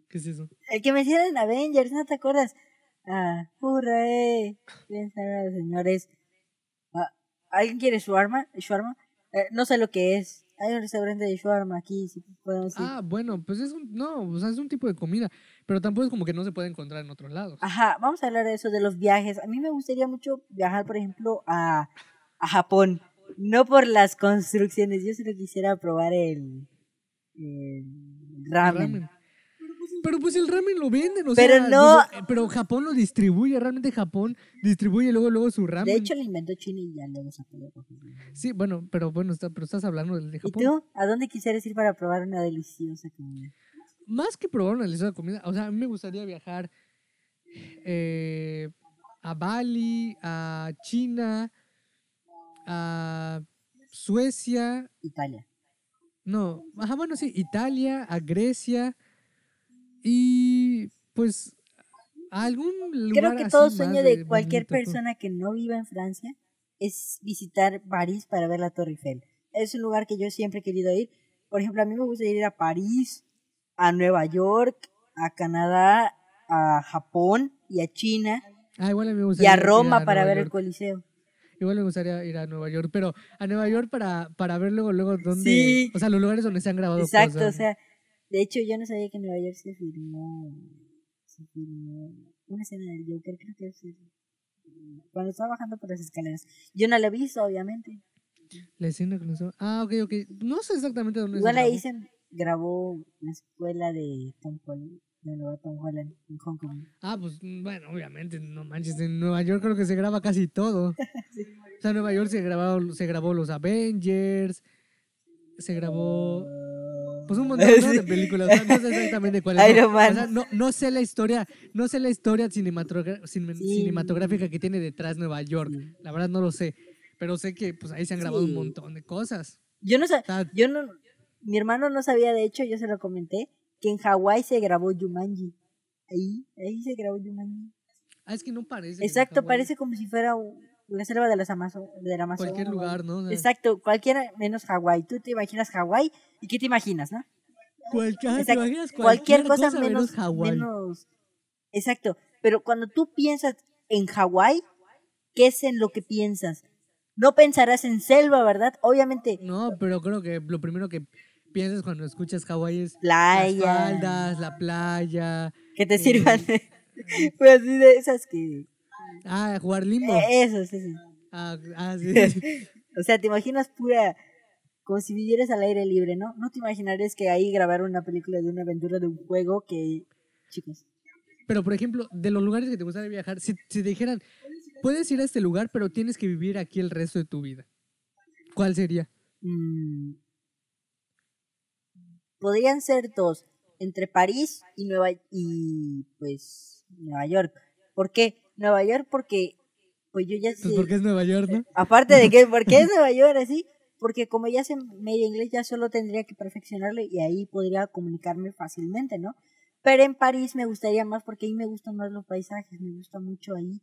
¿Qué es eso? El que me hicieron en Avengers, ¿no te acuerdas? Ah, hurra, eh. Señores. Ah, ¿Alguien quiere shawarma? ¿Shawarma? Eh, no sé lo que es. Hay un restaurante de shawarma aquí, si podemos ir. Ah, bueno, pues es un no, o sea, es un tipo de comida, pero tampoco es como que no se puede encontrar en otros lados. Ajá, vamos a hablar de eso, de los viajes. A mí me gustaría mucho viajar, por ejemplo, a, a Japón. No por las construcciones, yo solo quisiera probar el, el El ramen. Pero pues el ramen lo venden, o Pero sea, no- digo, eh, pero Japón lo distribuye, realmente Japón distribuye luego luego su ramen. De hecho, lo inventó China y ya luego de Japón. sí, bueno, pero bueno, está, pero estás hablando del de ¿Y Japón. tú? ¿A dónde quisieras ir para probar una deliciosa comida? Más que probar una deliciosa comida, o sea, a mí me gustaría viajar eh, a Bali, a China, a Suecia, Italia. no, ajá, bueno, sí, Italia, a Grecia y pues a algún lugar Creo que todo sueño de cualquier bonito, persona que no viva en Francia es visitar París para ver la Torre Eiffel. Es un lugar que yo siempre he querido ir. Por ejemplo, a mí me gustaría ir a París, a Nueva York, a Canadá, a Japón y a China Ah, igual a mí me y gustaría a Roma para Nueva ver el York. Coliseo. Igual me gustaría ir a Nueva York, pero a Nueva York para, para ver luego, luego dónde, Sí. o sea, los lugares donde se han grabado Exacto, cosas. o sea, de hecho yo no sabía que en Nueva York se filmó, se filmó una escena del Joker, creo que es cuando estaba bajando por las escaleras. Yo no la he visto, obviamente. La escena que nos... Ah, ok, ok. No sé exactamente dónde Igual ahí se grabó la escuela de Tom Holland, de Tom Holland en Hong Kong. Ah, pues bueno, obviamente, no manches, en Nueva York creo que se graba casi todo. O sea, en Nueva York se grabó, se grabó los Avengers, se grabó pues un montón ¿no? de películas, no sé exactamente cuál es. Iron no. Man. O sea, no, no sé la historia, no sé la historia cinematográfica que tiene detrás Nueva York. La verdad no lo sé, pero sé que pues ahí se han grabado un montón de cosas. Yo no sé, yo no, mi hermano no sabía, de hecho, yo se lo comenté, que en Hawái se grabó Jumanji. Ahí, ahí se grabó Jumanji. ah, es que no parece. Exacto, parece como si fuera u- la selva de las Amazon, del Amazonas. cualquier lugar, ¿no? O sea, Exacto, cualquiera menos Hawái. Tú te imaginas Hawái y ¿qué te imaginas, no? cualquier, ¿te imaginas Cualquier, cosa, menos, Hawái. menos- Exacto, pero cuando tú piensas en Hawái, ¿qué es en lo que piensas? No pensarás en selva, ¿verdad? Obviamente, No, pero creo que lo primero que piensas cuando escuchas Hawái es playa. las faldas, la playa, Que te eh, sirvan. pues así de esas que. Ah, jugar limbo. Eso, sí, sí. Ah, ah, sí. O sea, te imaginas pura. Como si vivieras al aire libre, ¿no? No te imaginarías que ahí grabaron una película de una aventura de un juego que. Chicos. Pero, por ejemplo, de los lugares que te gustaría viajar, si, si te dijeran, puedes ir a este lugar, pero tienes que vivir aquí el resto de tu vida. ¿Cuál sería? Mm, podrían ser dos, entre París y Nueva y pues Nueva York. ¿Por qué? Nueva York porque pues yo ya sé, Pues porque es Nueva York, ¿no? aparte de que ¿por qué es Nueva York así? Porque como ya sé medio inglés ya solo tendría que perfeccionarlo y ahí podría comunicarme fácilmente, ¿no? Pero en París me gustaría más porque ahí me gustan más los paisajes, me gusta mucho ahí.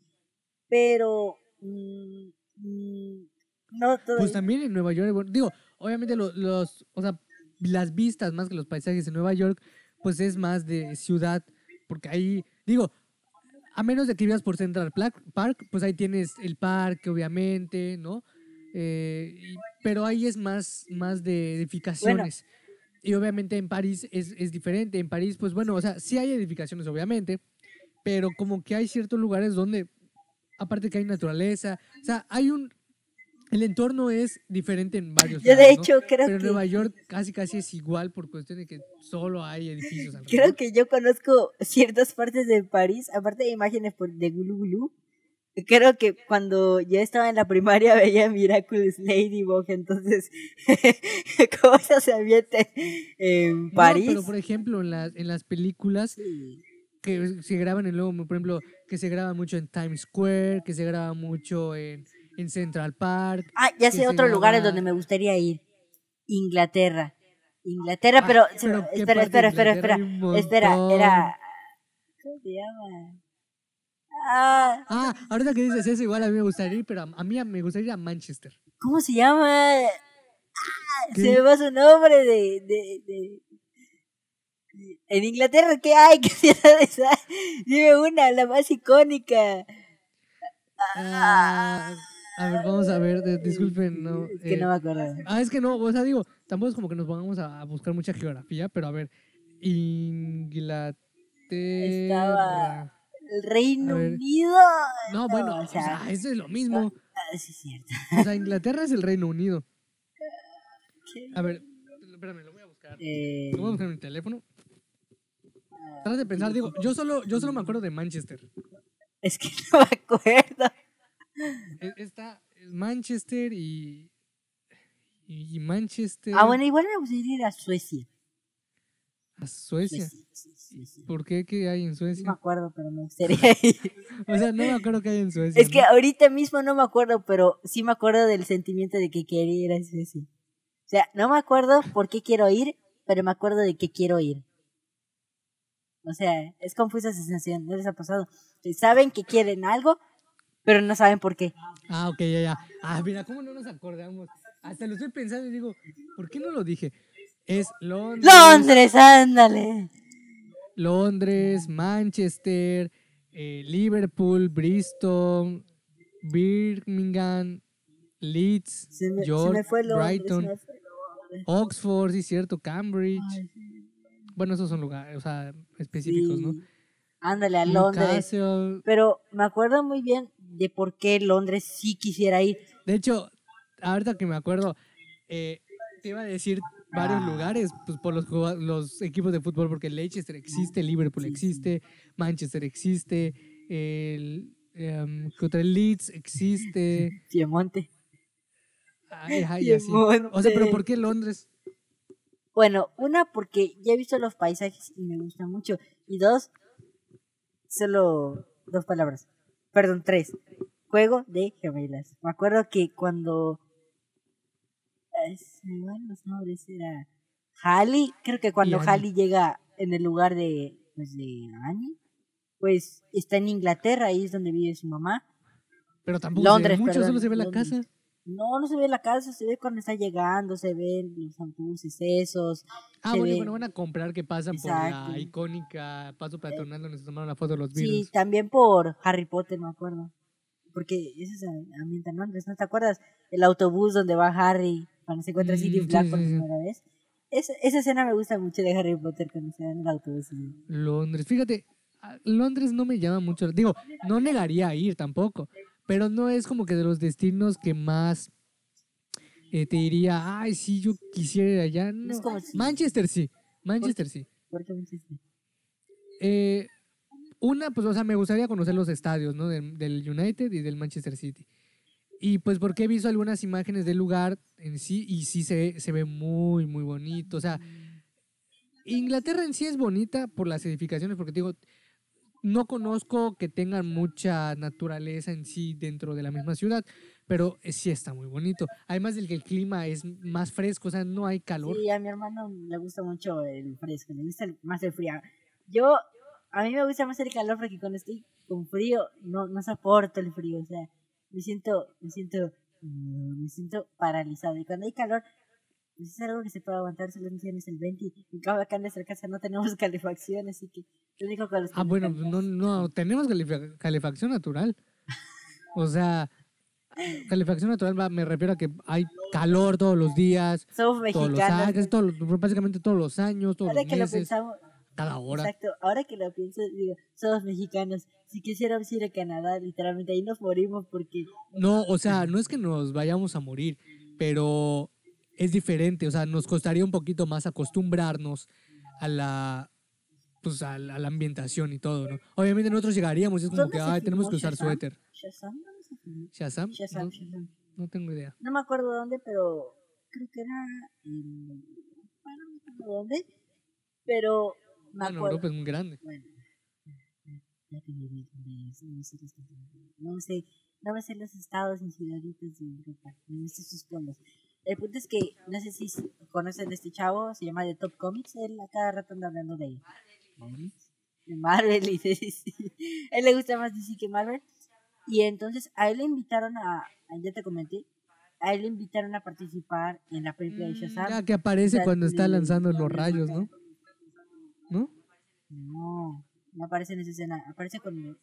Pero mm, mm, no todo Pues también en Nueva York, bueno, digo, obviamente lo- los, o sea, las vistas más que los paisajes en Nueva York, pues es más de ciudad, porque ahí, digo, a menos de que vivas por Central Park, pues ahí tienes el parque, obviamente, ¿no? Eh, y- pero ahí es más, más de edificaciones. Y obviamente en París es, es diferente. En París, pues bueno, o sea, sí hay edificaciones, obviamente, pero como que hay ciertos lugares donde, aparte que hay naturaleza, o sea, hay un... El entorno es diferente en varios Yo de lados, ¿no? hecho creo Pero que Nueva York casi casi es igual por cuestión de que solo hay edificios alrededor. Creo que yo conozco ciertas partes de París, aparte de imágenes por- de Gulu Gulu. Creo que cuando yo estaba en la primaria veía Miraculous Ladybug, entonces, ¿cómo se ambiente en No, París? pero por ejemplo, en las, en las películas Sí. que se graban en luego, por ejemplo, que se graba mucho en Times Square, que se graba mucho en, en Central Park. Ah, ya que sé se otro lugar en graba- donde me gustaría ir. Inglaterra. Inglaterra, Ah, pero, pero ¿qué espera, espera, espera, espera, espera, era, ¿cómo se llama? Ah, Ah, ahorita que dices eso, igual a mí me gustaría ir, pero a, mí me gustaría ir a Manchester. ¿cómo se llama? Ah, se me va su nombre de, de, de- En Inglaterra, ¿qué hay? ¿Qué ciudades hay? Dime una, la más icónica. Ah, a ver, vamos a ver, de- disculpen, no. Es que eh, no me acuerdo. Ah, es que no, o sea, digo, tampoco es como que nos pongamos a, a buscar mucha geografía, pero a ver, Inglaterra. Estaba- El Reino. Unido. No, bueno, o o sea- sea, eso es lo mismo. Ah, sí, es cierto. O sea, Inglaterra es el Reino Unido. A ver, espérame, lo voy a buscar. Eh, Lo voy a buscar en mi teléfono. Trata de pensar, digo, yo solo, yo solo me acuerdo de Manchester. es que no me acuerdo. E- Está Manchester y. Y Manchester. Ah, bueno, igual me gustaría ir a Suecia. A Suecia. Suecia, Suecia. ¿Por qué? ¿Qué hay en No me Suecia? acuerdo, pero me gustaría ir. O sea, no me acuerdo qué hay en Suecia. Es que ¿no? ahorita mismo no me acuerdo, pero sí me acuerdo del sentimiento de que quería ir a Suecia. O sea, no me acuerdo por qué quiero ir, pero me acuerdo de que quiero ir. O sea, es confusa esa sensación, ¿no les ha pasado? Que saben que quieren algo, pero no saben por qué. Ah, ok, ya, ya. Ah, mira, ¿cómo no nos acordamos? Hasta lo estoy pensando y digo, ¿por qué no lo dije? Es Londres. ¡Londres, ándale! Londres, Manchester, eh, Liverpool, Bristol, Birmingham, Leeds, Se me, se York, me fue Londres. Brighton, me fue. Oxford, sí, cierto, Cambridge. Ay, Bueno, esos son lugares, o sea, específicos, ¿no? Ándale, a Londres. Newcastle. Pero me acuerdo muy bien de por qué Londres sí quisiera ir. De hecho, ahorita que me acuerdo, eh, te iba a decir varios Ah. lugares, pues por los, los equipos de fútbol, porque Leicester existe, Liverpool Sí, sí. existe, Manchester existe, el, contra el Leeds existe, Piemonte. ay, ay, así. O sea, pero ¿por qué Londres? Bueno, una porque ya he visto los paisajes y me gusta mucho. Y dos, solo dos palabras. Perdón, tres. Juego de gemelas. Me acuerdo que cuando... eh, se van los nombres, era... Halley, creo que cuando. Halley llega en el lugar de, pues, de Annie, pues está en Inglaterra, ahí es donde vive su mamá. Pero tampoco Londres, se ve mucho, perdón, solo se ve la Londres. casa. No, no se ve la casa, se ve cuando está llegando, se ven los autobuses esos. Ah, se bueno, y cuando van a comprar que pasan por la icónica paso peatonal donde se tomaron la foto de los Sí, Beatles. también por Harry Potter, me acuerdo. Porque eso se ambienta en Londres, ¿no te acuerdas? El autobús donde va Harry cuando se encuentra a Sirius Mm, Black sí, por sí, sí. primera vez. Esa, esa escena me gusta mucho de Harry Potter cuando se en el autobús. sí. Londres. Fíjate, Londres no me llama mucho. Digo, no negaría a ir tampoco, pero no es como que de los destinos que más eh, te diría, ay, sí, yo quisiera ir allá. No. es si- Manchester sí, Manchester sí. ¿Por qué? Eh, Una, pues, o sea, me gustaría conocer los estadios, ¿no? Del, del United y del Manchester City. Y pues porque he visto algunas imágenes del lugar en sí y sí se, se ve muy, muy bonito. O sea, Inglaterra en sí es bonita por las edificaciones, porque te digo, no conozco que tengan mucha naturaleza en sí dentro de la misma ciudad, pero eh, sí está muy bonito. Además del que el clima es más fresco, o sea, no hay calor. Sí, a mi hermano le gusta mucho el fresco, le gusta más el frío. Yo, a mí me gusta más el calor porque cuando estoy con frío no, no soporto el frío, o sea, me siento, me siento, me siento paralizado. Y cuando hay calor, pues es algo que se puede aguantar, solo no tienes el 20. Y cabo acá en nuestra casa no tenemos calefacción, así que lo único con los Ah, bueno, pues no, no, tenemos calefacción natural. O sea, calefacción natural va- me refiero a que hay calor todos los días, Somos todos los mexicanos. años, todos los- básicamente todos los años, todos Ahora los que lo meses, pensamos, cada hora. Exacto, ahora que lo pienso, digo, somos mexicanos. Si quisiéramos ir a Canadá, literalmente ahí nos morimos porque No, o sea, no es que nos vayamos a morir, pero es diferente, o sea, nos costaría un poquito más acostumbrarnos a la pues a la, a la ambientación y todo, ¿no? Obviamente nosotros llegaríamos es como ¿Dónde que, ay, tenemos que usar Shazam? suéter. Shazam, ¿dónde se filmó? ¿Shazam? Shazam, No, Shazam. no tengo idea. No me acuerdo dónde, pero creo que era en... Bueno, no me acuerdo dónde, pero me Bueno, acuerdo... Europa es muy grande. Bueno, no sé, no sé, no me sé los estados ni ciudaditos de Europa, no me sé sus pueblos. El punto es que, no sé si conocen a este chavo, se llama The Top Comics, él a cada rato anda hablando de, de Marvel y de DC. él le gusta más DC que Marvel. Y entonces a él le invitaron a, a- ya te comenté, a él le invitaron a participar en la película de Shazam. Mm, Ya que aparece cuando está lanzando los rayos, ¿no? ¿No? No, no aparece en esa escena. Aparece con.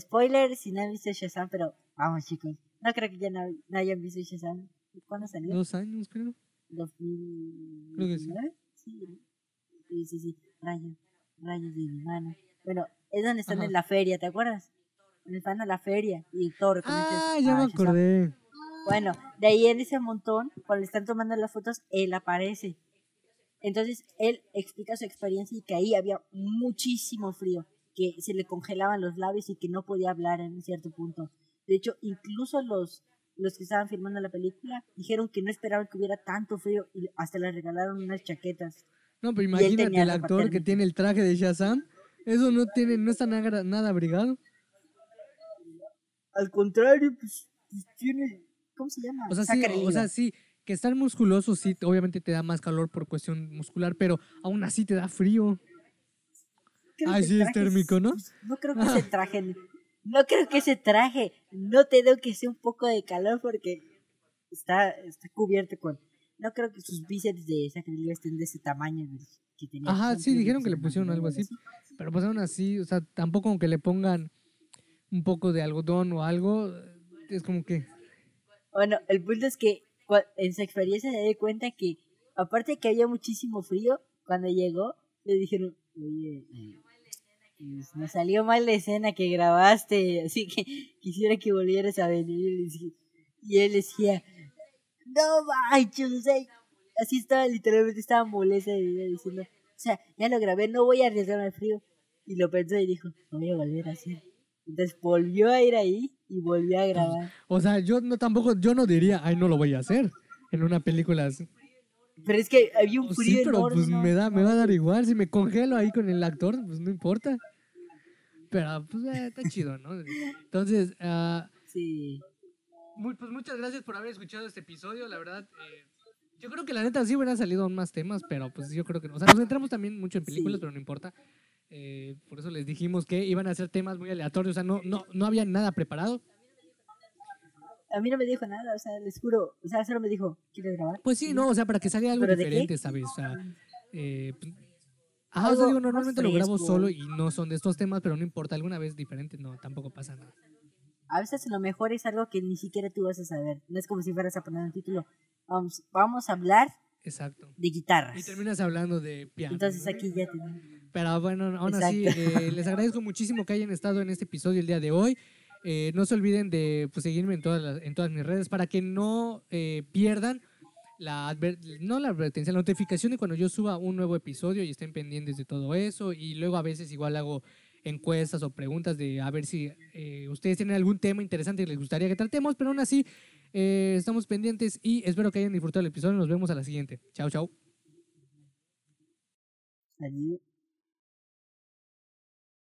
Spoiler si no han visto Shazam, pero vamos, chicos. No creo que ya no, no hayan visto Shazam. ¿Cuándo salió? Dos años, creo. ¿2019? Creo que sí. Sí, sí, sí, sí. Rayos, rayos de mi mano. Bueno, es donde están Ajá. en la feria, ¿te acuerdas? Donde están a la feria y Thor. Ah, a ya me Shazam. acordé. Bueno, de ahí en ese montón, cuando le están tomando las fotos, él aparece. Entonces, él explica su experiencia y que ahí había muchísimo frío, que se le congelaban los labios y que no podía hablar en un cierto punto. De hecho, incluso los, los que estaban filmando la película dijeron que no esperaban que hubiera tanto frío y hasta le regalaron unas chaquetas. No, pero imagínate el actor que tiene el traje de Shazam. Eso no tiene, no está nada, nada abrigado. Al contrario, pues, pues tiene... ¿Cómo se llama? O sea, sí, Zachary o Levi. sea, sí, que estar musculoso sí, obviamente te da más calor por cuestión muscular, pero aún así te da frío. Creo Ah, sí, es térmico, ¿no? pues, No creo que ese traje. No creo que ese traje no te dé que sea un poco de calor porque está, está cubierto con. No creo que sus bíceps de sacrilegio estén de ese tamaño que tenía. Ajá, sí, creo dijeron que le pusieron algo así. Pero pues aún así, o sea, tampoco aunque le pongan un poco de algodón o algo, es como que... Bueno, el punto es que en su experiencia se dio cuenta que, aparte de que había muchísimo frío, cuando llegó, le dijeron, oye, eh, pues, nos salió mal la escena que grabaste, así que quisiera que volvieras a venir. Y él decía, no manches, o sea, así estaba, literalmente estaba molesta de vida, diciendo, o sea, ya lo grabé, no voy a arriesgarme al frío. Y lo pensó y dijo, no voy a volver a hacer. Entonces volvió a ir ahí y volvió a grabar. O sea, yo no tampoco, yo no diría, ay, no lo voy a hacer en una película así. Pero es que había un Pues frío sí, pero enorme, pues ¿no? me da, me va a dar igual. Si me congelo ahí con el actor, pues no importa. Pero pues eh, está chido, ¿no? Entonces, ah, Sí. Muy- pues muchas gracias por haber escuchado este episodio, la verdad. eh, yo creo que la neta sí hubieran salido aún más temas, pero pues yo creo que no. O sea, nos centramos también mucho en películas, Sí. pero no importa. Eh, por eso les dijimos que iban a ser temas muy aleatorios, o sea, no, no, no había nada preparado. A mí no me dijo nada, o sea, les juro. O sea, solo me dijo, ¿quieres grabar? Pues sí, no, o sea, para que saliera algo diferente, ¿sabes? O sea, eh, pues, ajá, o sea, digo, normalmente lo grabo solo y no son de estos temas, pero no importa, alguna vez diferente, no, tampoco pasa nada. A veces lo mejor es algo que ni siquiera tú vas a saber. No es como si fueras a poner un título. Vamos, vamos a hablar Exacto. de guitarras. Y terminas hablando de piano. Entonces aquí ya te... Pero bueno, aún así, Exacto. eh, les agradezco muchísimo que hayan estado en este episodio el día de hoy. Eh, no se olviden de pues, seguirme en todas, las, en todas mis redes para que no eh, pierdan la no la advertencia, la notificación de cuando yo suba un nuevo episodio y estén pendientes de todo eso. Y luego a veces igual hago encuestas o preguntas de a ver si eh, ustedes tienen algún tema interesante que les gustaría que tratemos, pero aún así estamos pendientes y espero que hayan disfrutado el episodio. Nos vemos a la siguiente. Chao, chao.